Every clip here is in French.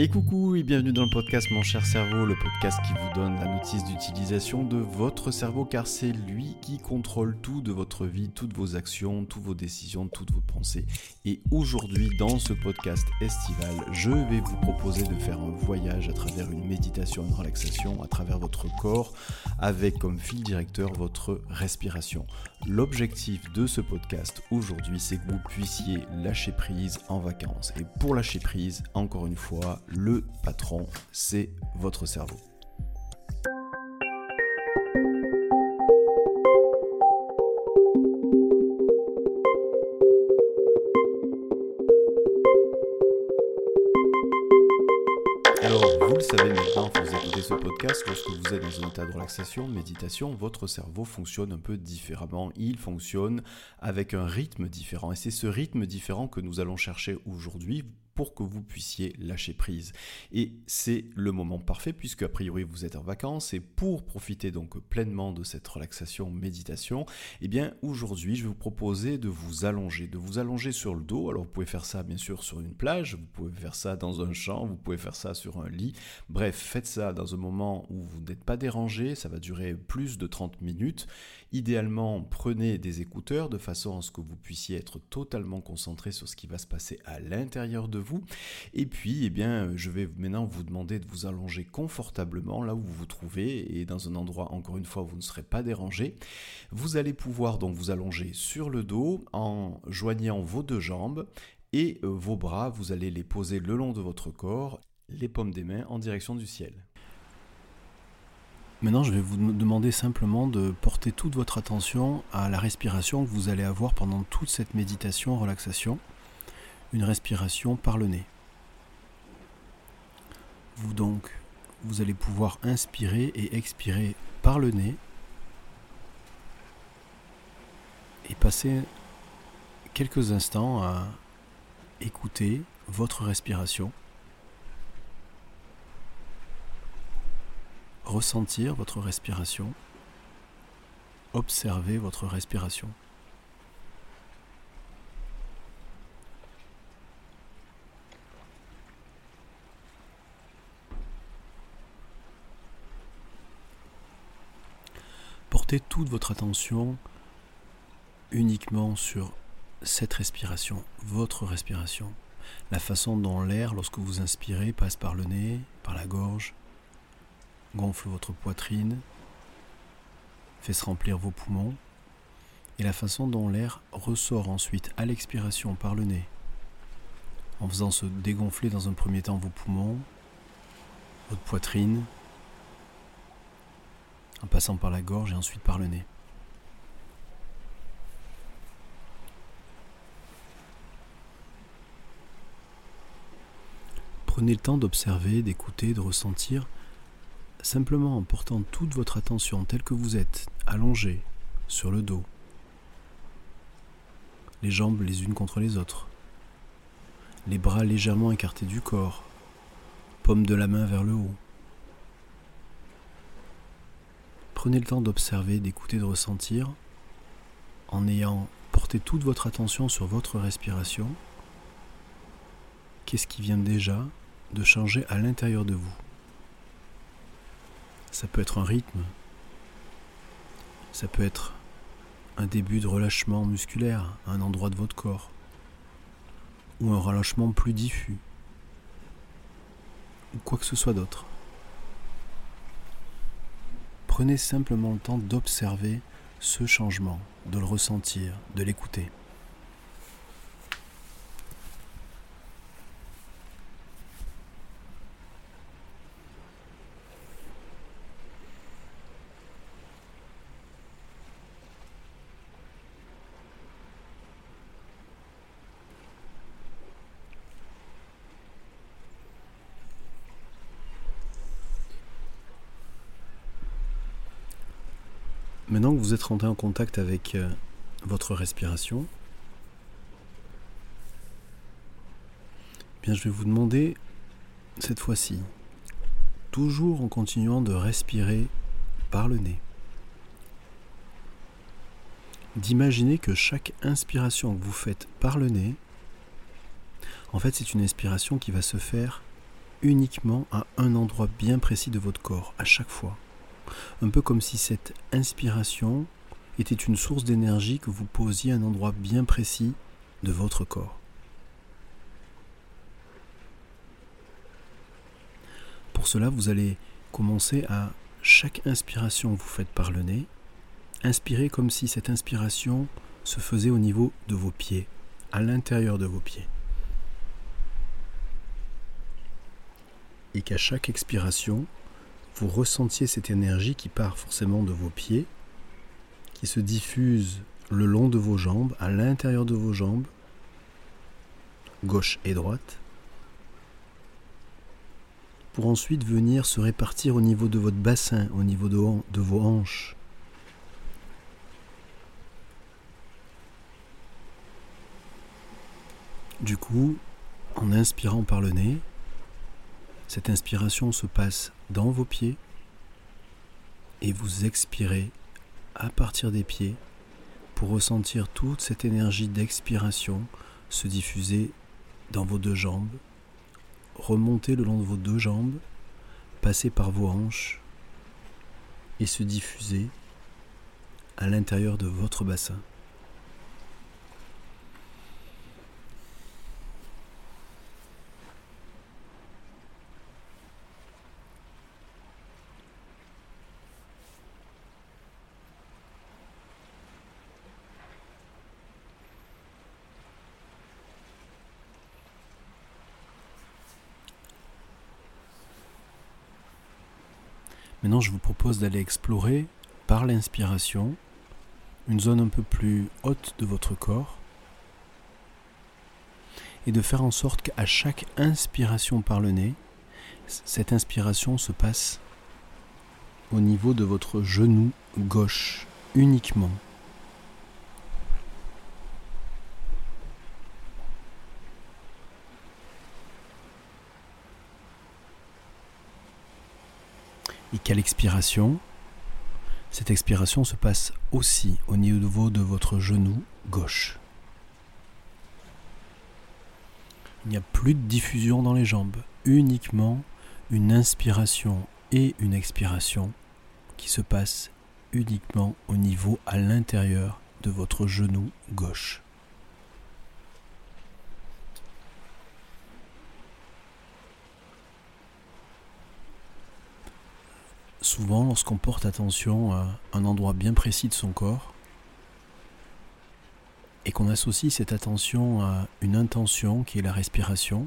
Et coucou et bienvenue dans le podcast Mon cher cerveau, le podcast qui vous donne la notice d'utilisation de votre cerveau car c'est lui qui contrôle tout de votre vie, toutes vos actions, toutes vos décisions, toutes vos pensées. Et aujourd'hui dans ce podcast estival, je vais vous proposer de faire un voyage à travers une méditation, une relaxation, à travers votre corps avec comme fil directeur votre respiration. L'objectif de ce podcast aujourd'hui c'est que vous puissiez lâcher prise en vacances. Et pour lâcher prise, encore une fois, le patron, c'est votre cerveau. Alors, vous le savez maintenant, vous écoutez ce podcast, lorsque vous êtes dans un état de relaxation, méditation, votre cerveau fonctionne un peu différemment. Il fonctionne avec un rythme différent. Et c'est ce rythme différent que nous allons chercher aujourd'hui pour que vous puissiez lâcher prise. Et c'est le moment parfait puisque a priori vous êtes en vacances et pour profiter donc pleinement de cette relaxation méditation, eh bien aujourd'hui je vais vous proposer de vous allonger, de vous allonger sur le dos. Alors vous pouvez faire ça bien sûr sur une plage, vous pouvez faire ça dans un champ, vous pouvez faire ça sur un lit. Bref, faites ça dans un moment où vous n'êtes pas dérangé, ça va durer plus de 30 minutes. Idéalement, prenez des écouteurs de façon à ce que vous puissiez être totalement concentré sur ce qui va se passer à l'intérieur de vous. Et puis, eh bien, je vais maintenant vous demander de vous allonger confortablement là où vous vous trouvez et dans un endroit, encore une fois, où vous ne serez pas dérangé. Vous allez pouvoir donc vous allonger sur le dos en joignant vos deux jambes et euh, vos bras, vous allez les poser le long de votre corps, les paumes des mains en direction du ciel. Maintenant, je vais vous demander simplement de porter toute votre attention à la respiration que vous allez avoir pendant toute cette méditation, relaxation. Une respiration par le nez. Vous donc, vous allez pouvoir inspirer et expirer par le nez et passer quelques instants à écouter votre respiration. ressentir votre respiration, observer votre respiration. Toute votre attention uniquement sur cette respiration, votre respiration, la façon dont l'air, lorsque vous inspirez, passe par le nez, par la gorge, gonfle votre poitrine, fait se remplir vos poumons, et la façon dont l'air ressort ensuite à l'expiration par le nez, en faisant se dégonfler dans un premier temps vos poumons, votre poitrine, en passant par la gorge et ensuite par le nez. Prenez le temps d'observer, d'écouter, de ressentir simplement en portant toute votre attention telle que vous êtes, allongé sur le dos, les jambes les unes contre les autres, les bras légèrement écartés du corps, paume de la main vers le haut. Prenez le temps d'observer, d'écouter, de ressentir, en ayant porté toute votre attention sur votre respiration. Qu'est-ce qui vient déjà de changer à l'intérieur de vous ça peut être un rythme, ça peut être un début de relâchement musculaire à un endroit de votre corps, ou un relâchement plus diffus, ou quoi que ce soit d'autre. Prenez simplement le temps d'observer ce changement, de le ressentir, de l'écouter. Maintenant que vous êtes rentré en contact avec euh, votre respiration, eh bien je vais vous demander cette fois-ci, toujours en continuant de respirer par le nez, d'imaginer que chaque inspiration que vous faites par le nez, en fait c'est une inspiration qui va se faire uniquement à un endroit bien précis de votre corps, à chaque fois. Un peu comme si cette inspiration était une source d'énergie que vous posiez à un endroit bien précis de votre corps. Pour cela, vous allez commencer à chaque inspiration que vous faites par le nez, inspirer comme si cette inspiration se faisait au niveau de vos pieds, à l'intérieur de vos pieds. Et qu'à chaque expiration, vous ressentiez cette énergie qui part forcément de vos pieds, qui se diffuse le long de vos jambes, à l'intérieur de vos jambes, gauche et droite, pour ensuite venir se répartir au niveau de votre bassin, au niveau de, de vos hanches. Du coup, en inspirant par le nez, cette inspiration se passe dans vos pieds et vous expirez à partir des pieds pour ressentir toute cette énergie d'expiration se diffuser dans vos deux jambes, remonter le long de vos deux jambes, passer par vos hanches et se diffuser à l'intérieur de votre bassin. Maintenant, je vous propose d'aller explorer par l'inspiration une zone un peu plus haute de votre corps et de faire en sorte qu'à chaque inspiration par le nez, cette inspiration se passe au niveau de votre genou gauche uniquement. Qu'à l'expiration, cette expiration se passe aussi au niveau de votre genou gauche. Il n'y a plus de diffusion dans les jambes, uniquement une inspiration et une expiration qui se passent uniquement au niveau à l'intérieur de votre genou gauche. Souvent, lorsqu'on porte attention à un endroit bien précis de son corps, et qu'on associe cette attention à une intention qui est la respiration,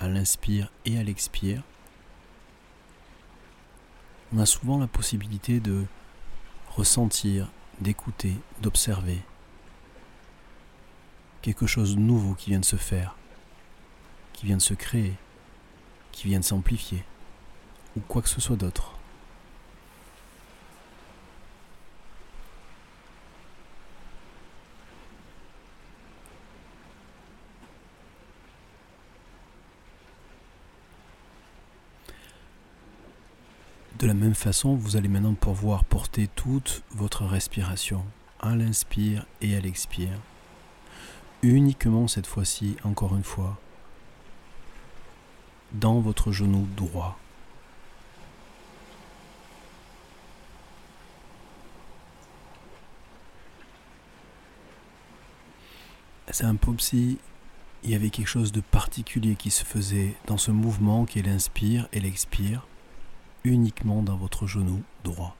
à l'inspire et à l'expire, on a souvent la possibilité de ressentir, d'écouter, d'observer quelque chose de nouveau qui vient de se faire, qui vient de se créer, qui vient de s'amplifier, ou quoi que ce soit d'autre. La même façon, vous allez maintenant pouvoir porter toute votre respiration à l'inspire et à l'expire. Uniquement cette fois-ci, encore une fois, dans votre genou droit. C'est un peu si il y avait quelque chose de particulier qui se faisait dans ce mouvement qui est l'inspire et l'expire uniquement dans votre genou droit.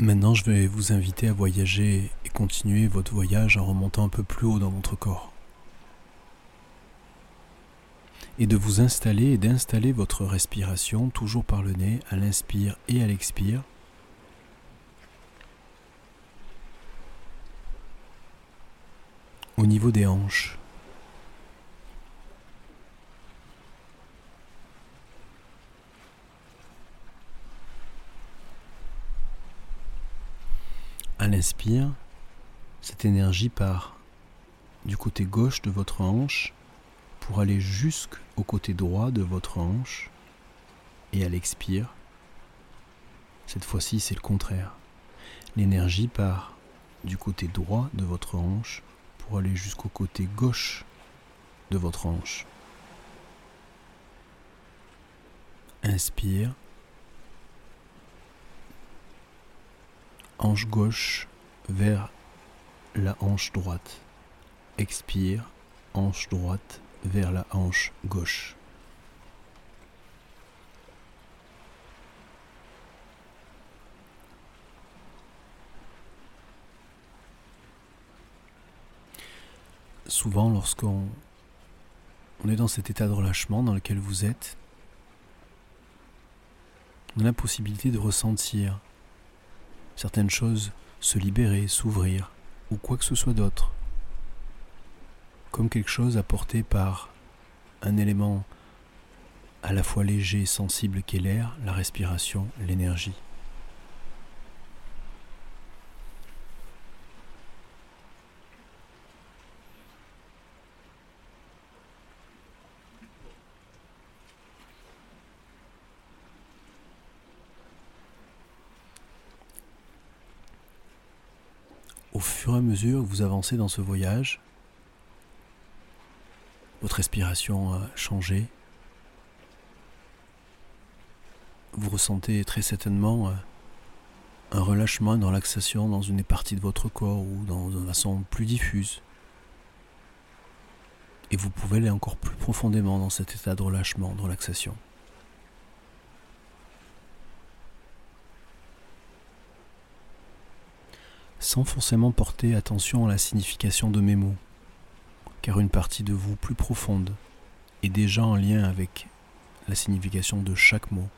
Maintenant, je vais vous inviter à voyager et continuer votre voyage en remontant un peu plus haut dans votre corps et de vous installer et d'installer votre respiration toujours par le nez à l'inspire et à l'expire. Au niveau des hanches. À l'inspire, Cette énergie part du côté gauche de votre hanche pour aller jusqu'au côté droit de votre hanche et elle expire. Cette fois-ci, c'est le contraire. L'énergie part du côté droit de votre hanche pour aller jusqu'au côté gauche de votre hanche. Inspire. Hanche gauche vers la hanche droite. Expire. Hanche droite vers la hanche gauche. Souvent, lorsqu'on on est dans cet état de relâchement dans lequel vous êtes, on a la possibilité de ressentir certaines choses se libérer, s'ouvrir, ou quoi que ce soit d'autre, comme quelque chose apporté par un élément à la fois léger et sensible qu'est l'air, la respiration, l'énergie. Au fur et à mesure que vous avancez dans ce voyage, votre respiration a changé. Vous ressentez très certainement euh, un relâchement, une relaxation dans une partie de votre corps ou dans une façon plus diffuse. Et vous pouvez aller encore plus profondément dans cet état de relâchement, de relaxation. sans forcément porter attention à la signification de mes mots, une partie de vous plus profonde est déjà en lien avec la signification de chaque mot.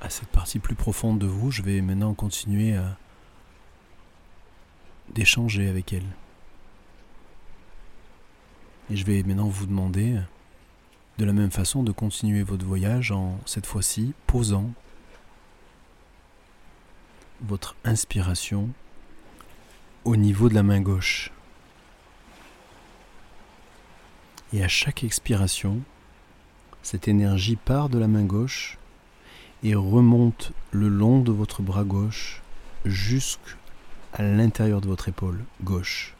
À cette partie plus profonde de vous, je vais maintenant continuer à d'échanger avec elle. Et je vais maintenant vous demander de la même façon de continuer votre voyage en cette fois-ci posant votre inspiration au niveau de la main gauche. Et à chaque expiration, cette énergie part de la main gauche et remonte le long de votre bras gauche jusqu'à l'intérieur de votre épaule gauche.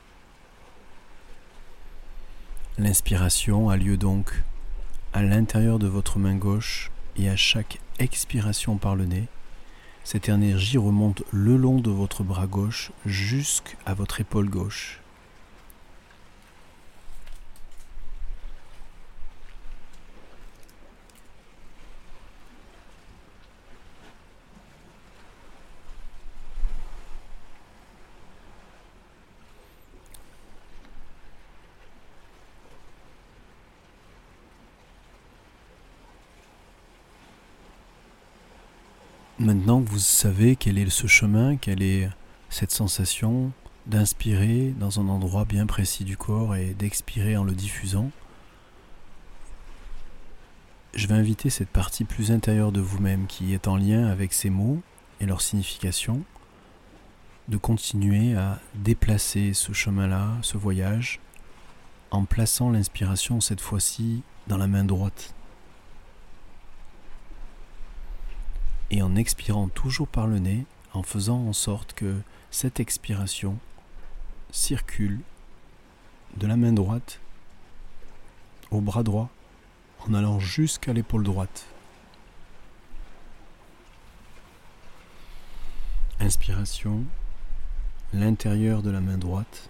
L'inspiration a lieu donc à l'intérieur de votre main gauche et à chaque expiration par le nez, cette énergie remonte le long de votre bras gauche jusqu'à votre épaule gauche. Maintenant que vous savez quel est ce chemin, quelle est cette sensation d'inspirer dans un endroit bien précis du corps et d'expirer en le diffusant, je vais inviter cette partie plus intérieure de vous-même qui est en lien avec ces mots et leur signification, de continuer à déplacer ce chemin-là, ce voyage, en plaçant l'inspiration cette fois-ci dans la main droite. Et en expirant toujours par le nez, en faisant en sorte que cette expiration circule de la main droite au bras droit en allant jusqu'à l'épaule droite. Inspiration, l'intérieur de la main droite.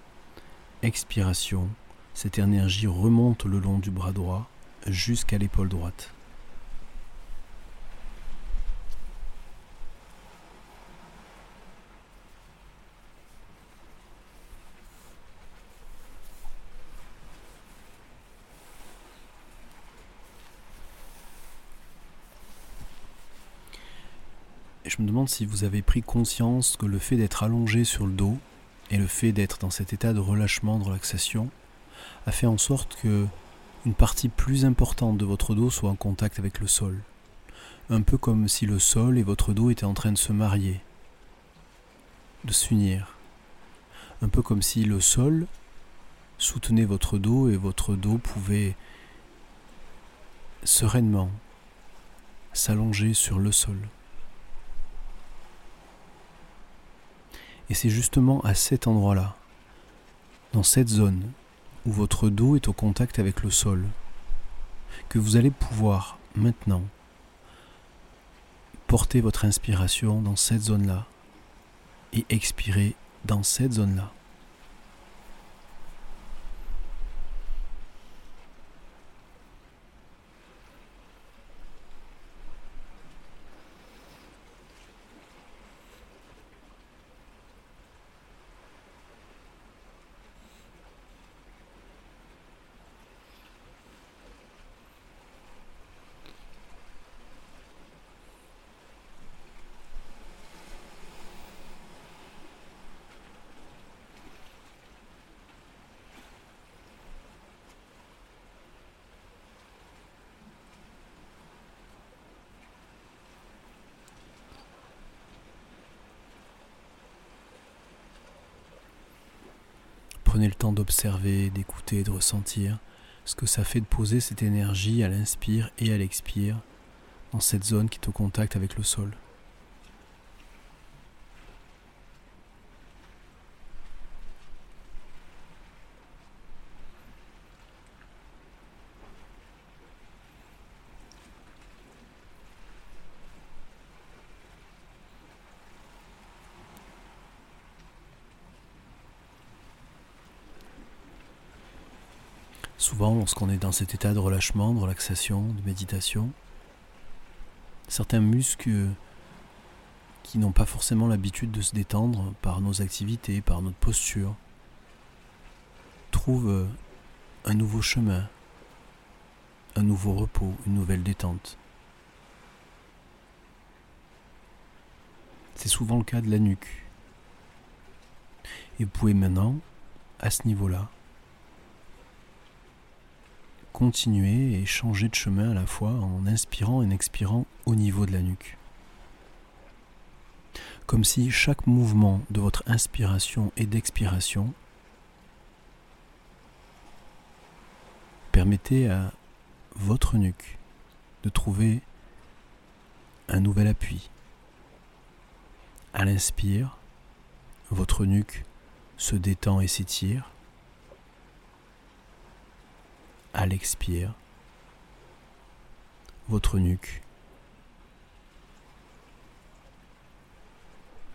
Expiration, cette énergie remonte le long du bras droit jusqu'à l'épaule droite. Si vous avez pris conscience que le fait d'être allongé sur le dos et le fait d'être dans cet état de relâchement, de relaxation, a fait en sorte que une partie plus importante de votre dos soit en contact avec le sol. Un peu comme si le sol et votre dos étaient en train de se marier, de s'unir. Un peu comme si le sol soutenait votre dos et votre dos pouvait sereinement s'allonger sur le sol. Et c'est justement à cet endroit-là, dans cette zone, où votre dos est au contact avec le sol, que vous allez pouvoir maintenant porter votre inspiration dans cette zone-là et expirer dans cette zone-là. Prenez le temps d'observer, d'écouter, de ressentir ce que ça fait de poser cette énergie à l'inspire et à l'expire dans cette zone qui est au contact avec le sol. Lorsqu'on est dans cet état de relâchement, de relaxation, de méditation, certains muscles qui n'ont pas forcément l'habitude de se détendre par nos activités, par notre posture, trouvent un nouveau chemin, un nouveau repos, une nouvelle détente. C'est souvent le cas de la nuque. Et vous pouvez maintenant, à ce niveau-là, continuer et changer de chemin à la fois en inspirant et en expirant au niveau de la nuque. Comme si chaque mouvement de votre inspiration et d'expiration permettait à votre nuque de trouver un nouvel appui. À l'inspire, votre nuque se détend et s'étire à l'expire, votre nuque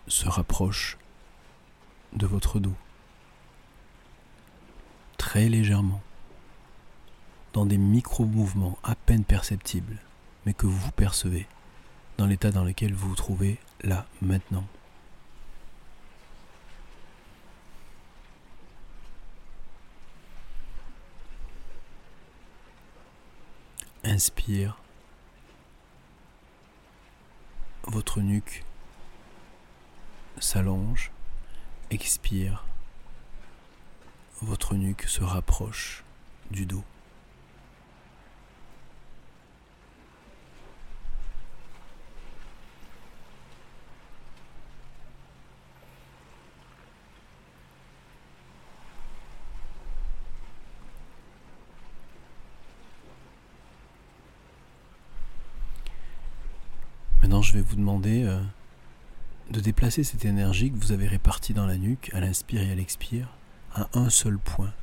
se rapproche de votre dos, très légèrement, dans des micro-mouvements à peine perceptibles, mais que vous percevez dans l'état dans lequel vous vous trouvez là, maintenant. Inspire. Votre nuque s'allonge. Expire. Votre nuque se rapproche du dos. Maintenant, je vais vous demander euh, de déplacer cette énergie que vous avez répartie dans la nuque, à l'inspire et à l'expire, à un seul point,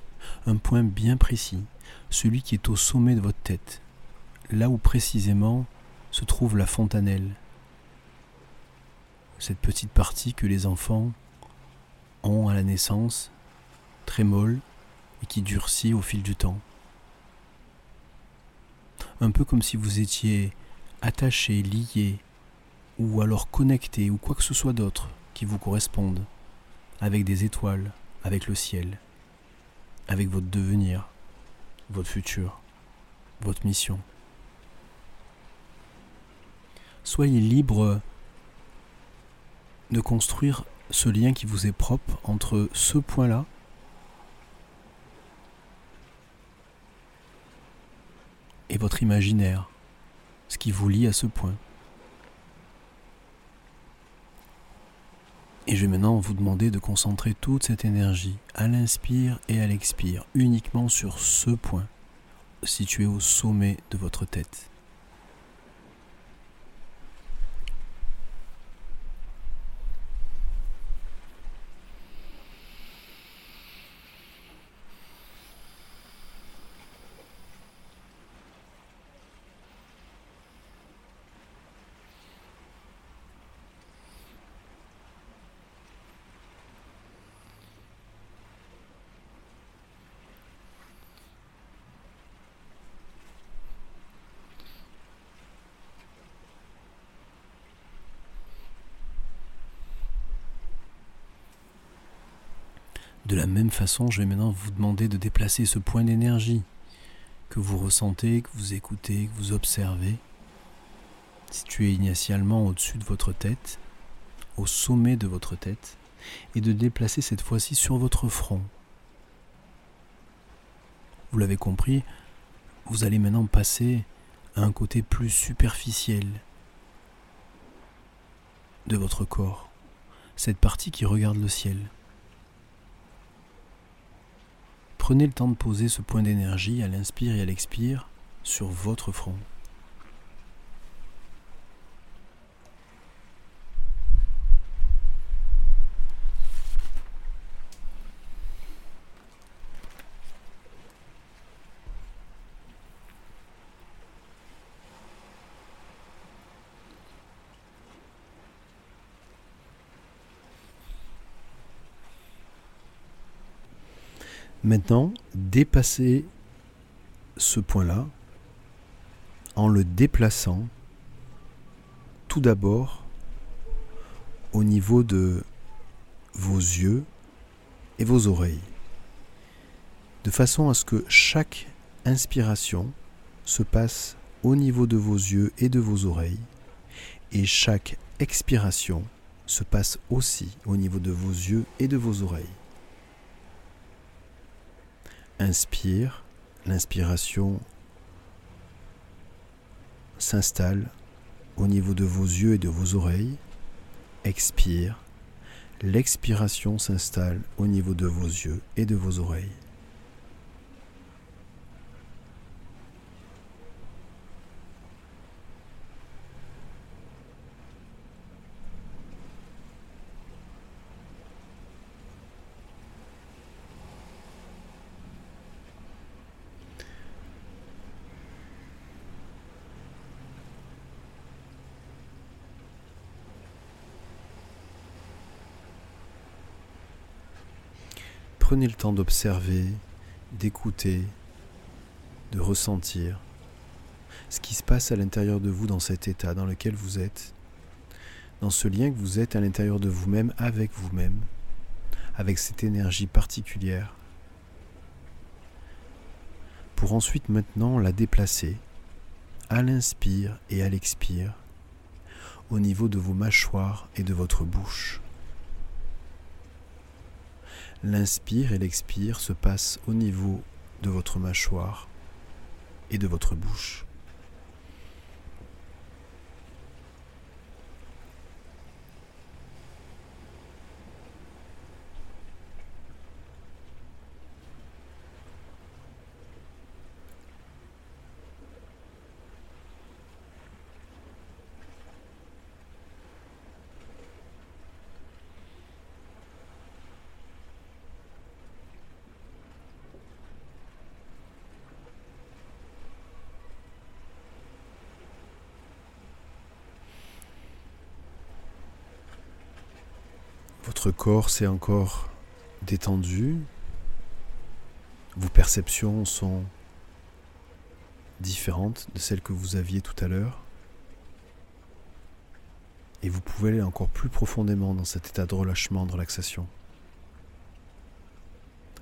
un point bien précis, celui qui est au sommet de votre tête, là où précisément se trouve la fontanelle, cette petite partie que les enfants ont à la naissance, très molle et qui durcit au fil du temps. Un peu comme si vous étiez attaché, lié ou alors connecté ou quoi que ce soit d'autre qui vous corresponde avec des étoiles, avec le ciel, avec votre devenir, votre futur, votre mission. Soyez libre de construire ce lien qui vous est propre entre ce point-là votre imaginaire, ce qui vous lie à ce point. Et je vais maintenant vous demander de concentrer toute cette énergie à l'inspire et à l'expire uniquement sur ce point situé au sommet de votre tête. De la même façon, je vais maintenant vous demander de déplacer ce point d'énergie que vous ressentez, que vous écoutez, que vous observez, situé initialement au-dessus de votre tête, au sommet de votre tête, et de déplacer cette fois-ci sur votre front. Vous l'avez compris, vous allez maintenant passer à un côté plus superficiel de votre corps, cette partie qui regarde le ciel. Prenez le temps de poser ce point d'énergie à l'inspire et à l'expire sur votre front. Maintenant, dépassez ce point-là en le déplaçant tout d'abord au niveau de vos yeux et vos oreilles, de façon à ce que chaque inspiration se passe au niveau de vos yeux et de vos oreilles, et chaque expiration se passe aussi au niveau de vos yeux et de vos oreilles. Inspire, l'inspiration s'installe au niveau de vos yeux et de vos oreilles. Expire, l'expiration s'installe au niveau de vos yeux et de vos oreilles. Prenez le temps d'observer, d'écouter, de ressentir ce qui se passe à l'intérieur de vous dans cet état dans lequel vous êtes, dans ce lien que vous êtes à l'intérieur de vous-même avec vous-même, avec cette énergie particulière, pour ensuite maintenant la déplacer à l'inspire et à l'expire au niveau de vos mâchoires et de votre bouche. L'inspire et l'expire se passent au niveau de votre mâchoire et de votre bouche. Votre corps s'est encore détendu? Vos perceptions sont différentes de celles que vous aviez tout à l'heure? Et vous pouvez aller encore plus profondément dans cet état de relâchement, de relaxation.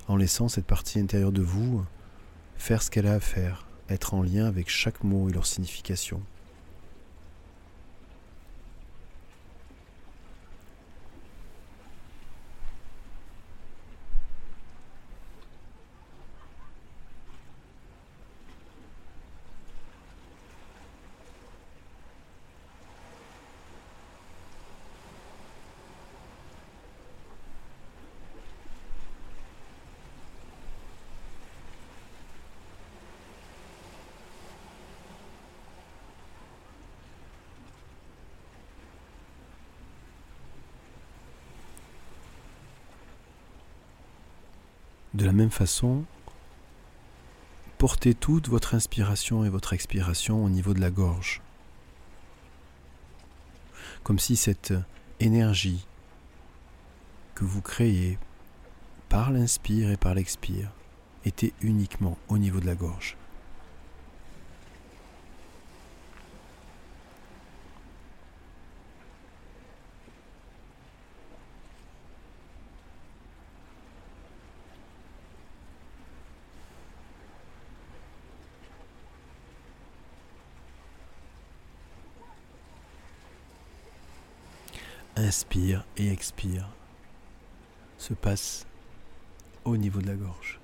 En laissant cette partie intérieure de vous faire ce qu'elle a à faire, être en lien avec chaque mot et leur signification. De la même façon, portez toute votre inspiration et votre expiration au niveau de la gorge. Comme si cette énergie que vous créez par l'inspire et par l'expire était uniquement au niveau de la gorge. Inspire et expire se passe au niveau de la gorge.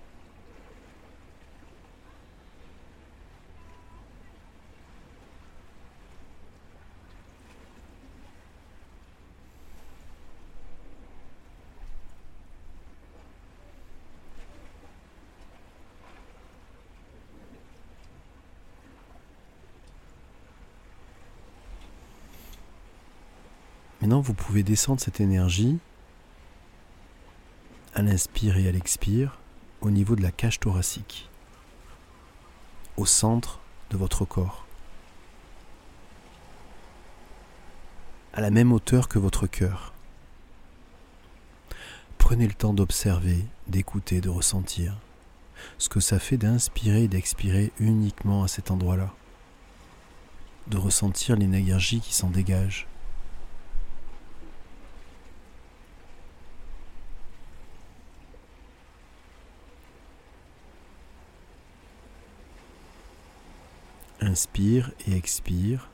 Maintenant, vous pouvez descendre cette énergie à l'inspire et à l'expire au niveau de la cage thoracique, au centre de votre corps, à la même hauteur que votre cœur. Prenez le temps d'observer, d'écouter, de ressentir ce que ça fait d'inspirer et d'expirer uniquement à cet endroit-là, de ressentir l'énergie qui s'en dégage Inspire et expire.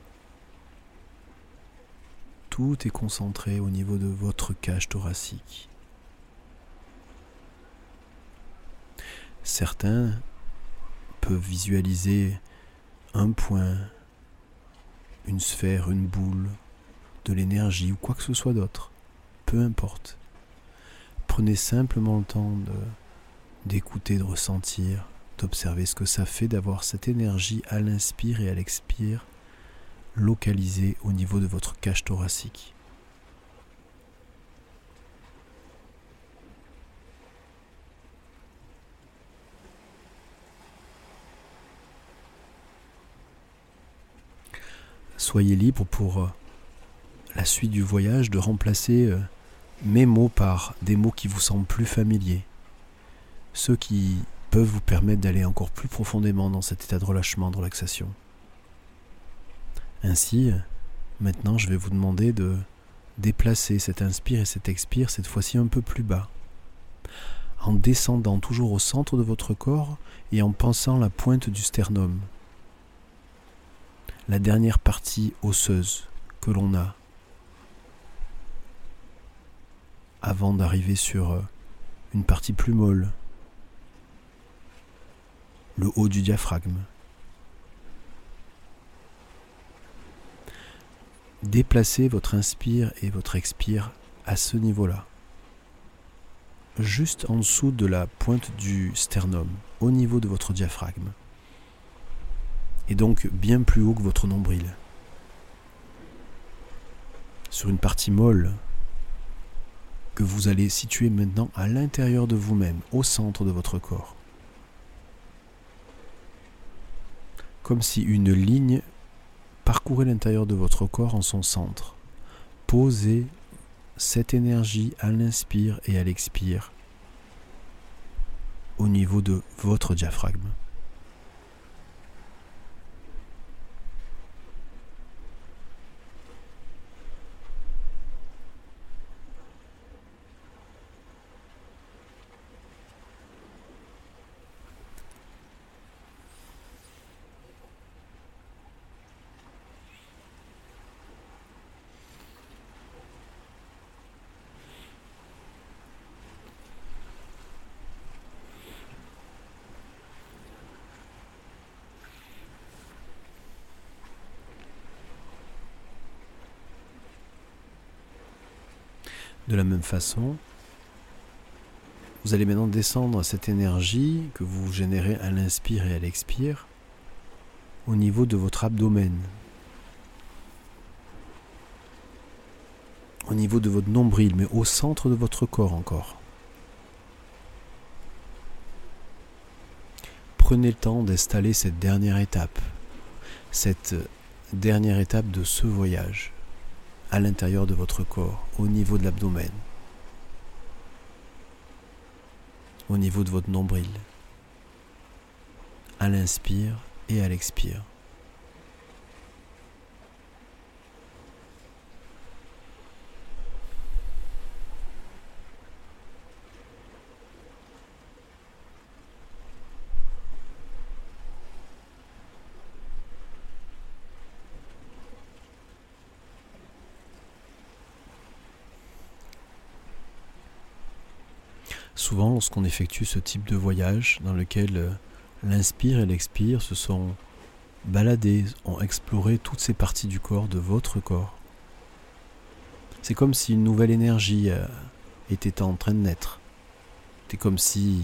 Tout est concentré au niveau de votre cage thoracique. Certains peuvent visualiser un point, une sphère, une boule, de l'énergie ou quoi que ce soit d'autre. Peu importe. Prenez simplement le temps d'écouter, de ressentir d'observer ce que ça fait d'avoir cette énergie à l'inspire et à l'expire localisée au niveau de votre cage thoracique. Soyez libre pour euh, la suite du voyage de remplacer euh, mes mots par des mots qui vous semblent plus familiers, ceux qui peuvent vous permettre d'aller encore plus profondément dans cet état de relâchement, de relaxation. Ainsi, maintenant je vais vous demander de déplacer cet inspire et cet expire cette fois-ci un peu plus bas, en descendant toujours au centre de votre corps et en pensant la pointe du sternum, la dernière partie osseuse que l'on a, avant d'arriver sur une partie plus molle, le haut du diaphragme. Déplacez votre inspire et votre expire à ce niveau-là, juste en dessous de la pointe du sternum, au niveau de votre diaphragme, et donc bien plus haut que votre nombril, sur une partie molle que vous allez situer maintenant à l'intérieur de vous-même, au centre de votre corps. Comme si une ligne parcourait l'intérieur de votre corps en son centre. Posez cette énergie à l'inspire et à l'expire au niveau de votre diaphragme. De la même façon, vous allez maintenant descendre cette énergie que vous générez à l'inspire et à l'expire au niveau de votre abdomen, au niveau de votre nombril, mais au centre de votre corps encore. prenez le temps d'installer cette dernière étape, cette dernière étape de ce voyage à l'intérieur de votre corps, au niveau de l'abdomen, au niveau de votre nombril, à l'inspire et à l'expire. Souvent, lorsqu'on effectue ce type de voyage dans lequel euh, l'inspire et l'expire se sont baladés, ont exploré toutes ces parties du corps, de votre corps, c'est comme si une nouvelle énergie euh, était en train de naître. C'est comme si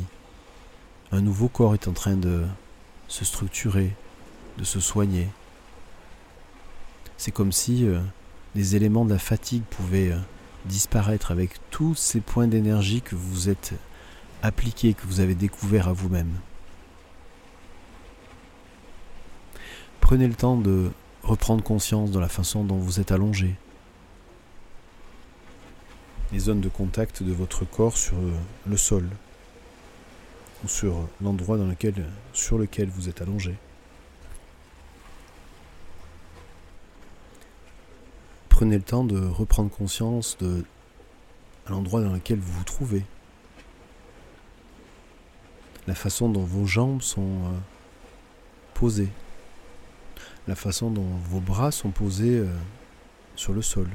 un nouveau corps est en train de se structurer, de se soigner. C'est comme si euh, les éléments de la fatigue pouvaient disparaître avec tous ces points d'énergie que vous êtes appliqués, que vous avez découverts à vous-même. Prenez le temps de reprendre conscience de la façon dont vous êtes allongé. Les zones de contact de votre corps sur le sol ou sur l'endroit sur lequel vous êtes allongé. Prenez le temps de reprendre conscience de l'endroit dans lequel vous vous trouvez. La façon dont vos jambes sont euh, posées. La façon dont vos bras sont posés euh, sur le sol.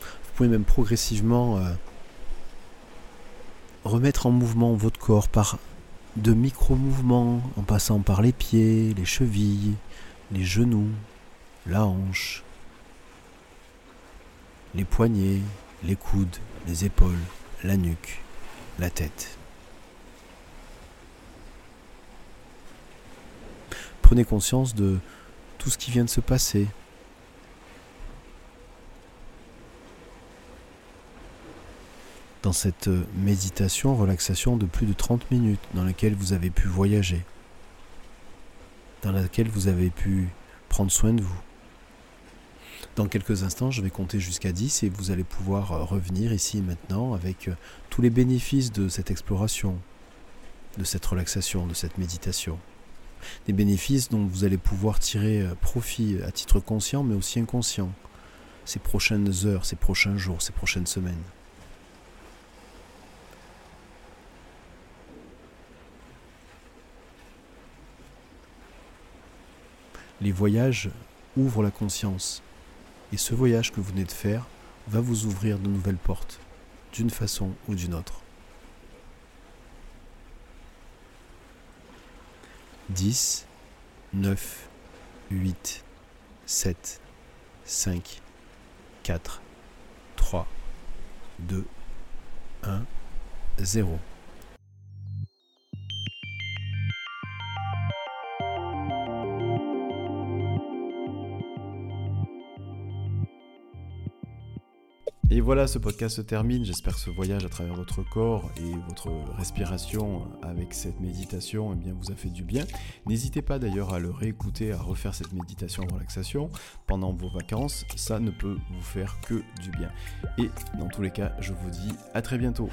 Vous pouvez même progressivement euh, remettre en mouvement votre corps par de micro-mouvements, en passant par les pieds, les chevilles, les genoux, la hanche, les poignets, les coudes, les épaules, la nuque, la tête. Prenez conscience de tout ce qui vient de se passer, dans cette euh, méditation, relaxation de plus de 30 minutes dans laquelle vous avez pu voyager, dans laquelle vous avez pu prendre soin de vous. Dans quelques instants, je vais compter jusqu'à 10 et vous allez pouvoir euh, revenir ici maintenant avec euh, tous les bénéfices de cette exploration, de cette relaxation, de cette méditation. Des bénéfices dont vous allez pouvoir tirer profit à titre conscient mais aussi inconscient ces prochaines heures, ces prochains jours, ces prochaines semaines. Les voyages ouvrent la conscience. Et ce voyage que vous venez de faire va vous ouvrir de nouvelles portes, d'une façon ou d'une autre. 10, 9, 8, 7, 5, 4, 3, 2, 1, 0. Et voilà, ce podcast se termine. J'espère que ce voyage à travers votre corps et votre respiration avec cette méditation eh bien, vous a fait du bien. N'hésitez pas d'ailleurs à le réécouter, à refaire cette méditation relaxation pendant vos vacances. Ça ne peut vous faire que du bien. Et dans tous les cas, je vous dis à très bientôt.